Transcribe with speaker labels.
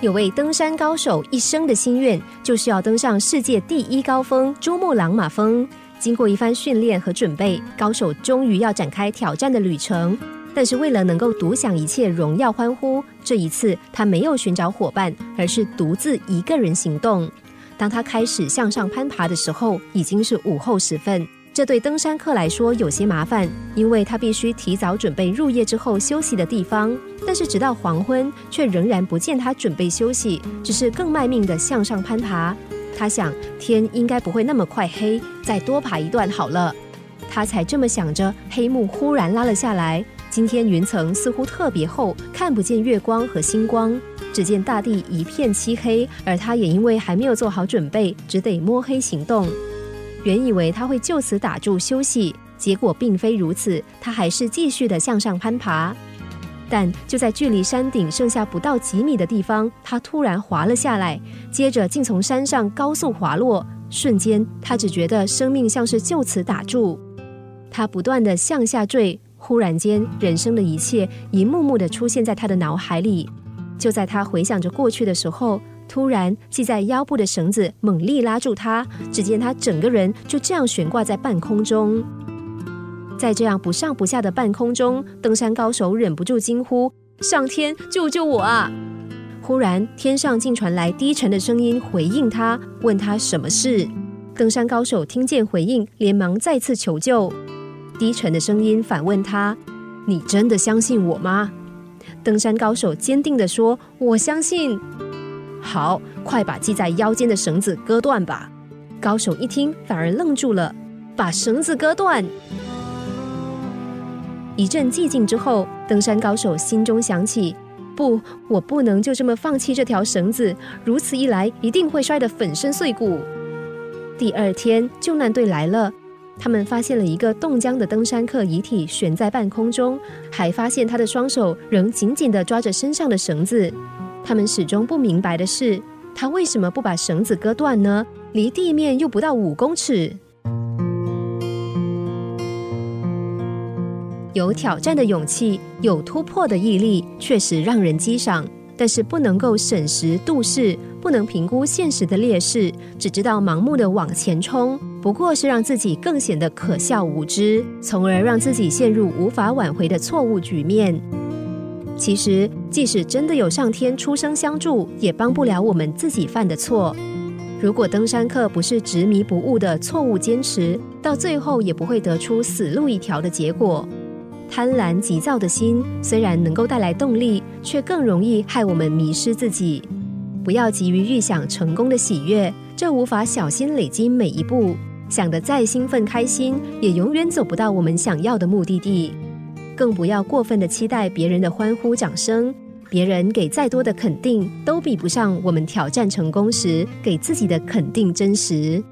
Speaker 1: 有位登山高手一生的心愿，就是要登上世界第一高峰珠穆朗玛峰。经过一番训练和准备，高手终于要展开挑战的旅程。但是为了能够独享一切荣耀欢呼，这一次他没有寻找伙伴，而是独自一个人行动。当他开始向上攀爬的时候，已经是午后时分。这对登山客来说有些麻烦，因为他必须提早准备入夜之后休息的地方。但是直到黄昏，却仍然不见他准备休息，只是更卖命的向上攀爬。他想，天应该不会那么快黑，再多爬一段好了。他才这么想着，黑幕忽然拉了下来。今天云层似乎特别厚，看不见月光和星光，只见大地一片漆黑。而他也因为还没有做好准备，只得摸黑行动。原以为他会就此打住休息，结果并非如此，他还是继续的向上攀爬。但就在距离山顶剩下不到几米的地方，他突然滑了下来，接着竟从山上高速滑落。瞬间，他只觉得生命像是就此打住。他不断的向下坠，忽然间，人生的一切一幕幕的出现在他的脑海里。就在他回想着过去的时候。突然，系在腰部的绳子猛力拉住他，只见他整个人就这样悬挂在半空中。在这样不上不下的半空中，登山高手忍不住惊呼：“上天，救救我啊！”忽然，天上竟传来低沉的声音回应他，问他什么事。登山高手听见回应，连忙再次求救。低沉的声音反问他：“你真的相信我吗？”登山高手坚定地说：“我相信。”好，快把系在腰间的绳子割断吧！高手一听，反而愣住了，把绳子割断。一阵寂静之后，登山高手心中想起：不，我不能就这么放弃这条绳子，如此一来，一定会摔得粉身碎骨。第二天，救难队来了，他们发现了一个冻僵的登山客遗体悬在半空中，还发现他的双手仍紧紧地抓着身上的绳子。他们始终不明白的是，他为什么不把绳子割断呢？离地面又不到五公尺。有挑战的勇气，有突破的毅力，确实让人激赏。但是不能够审时度势，不能评估现实的劣势，只知道盲目的往前冲，不过是让自己更显得可笑无知，从而让自己陷入无法挽回的错误局面。其实，即使真的有上天出生相助，也帮不了我们自己犯的错。如果登山客不是执迷不悟的错误坚持，到最后也不会得出死路一条的结果。贪婪急躁的心虽然能够带来动力，却更容易害我们迷失自己。不要急于预想成功的喜悦，这无法小心累积每一步。想得再兴奋开心，也永远走不到我们想要的目的地。更不要过分的期待别人的欢呼掌声，别人给再多的肯定，都比不上我们挑战成功时给自己的肯定真实。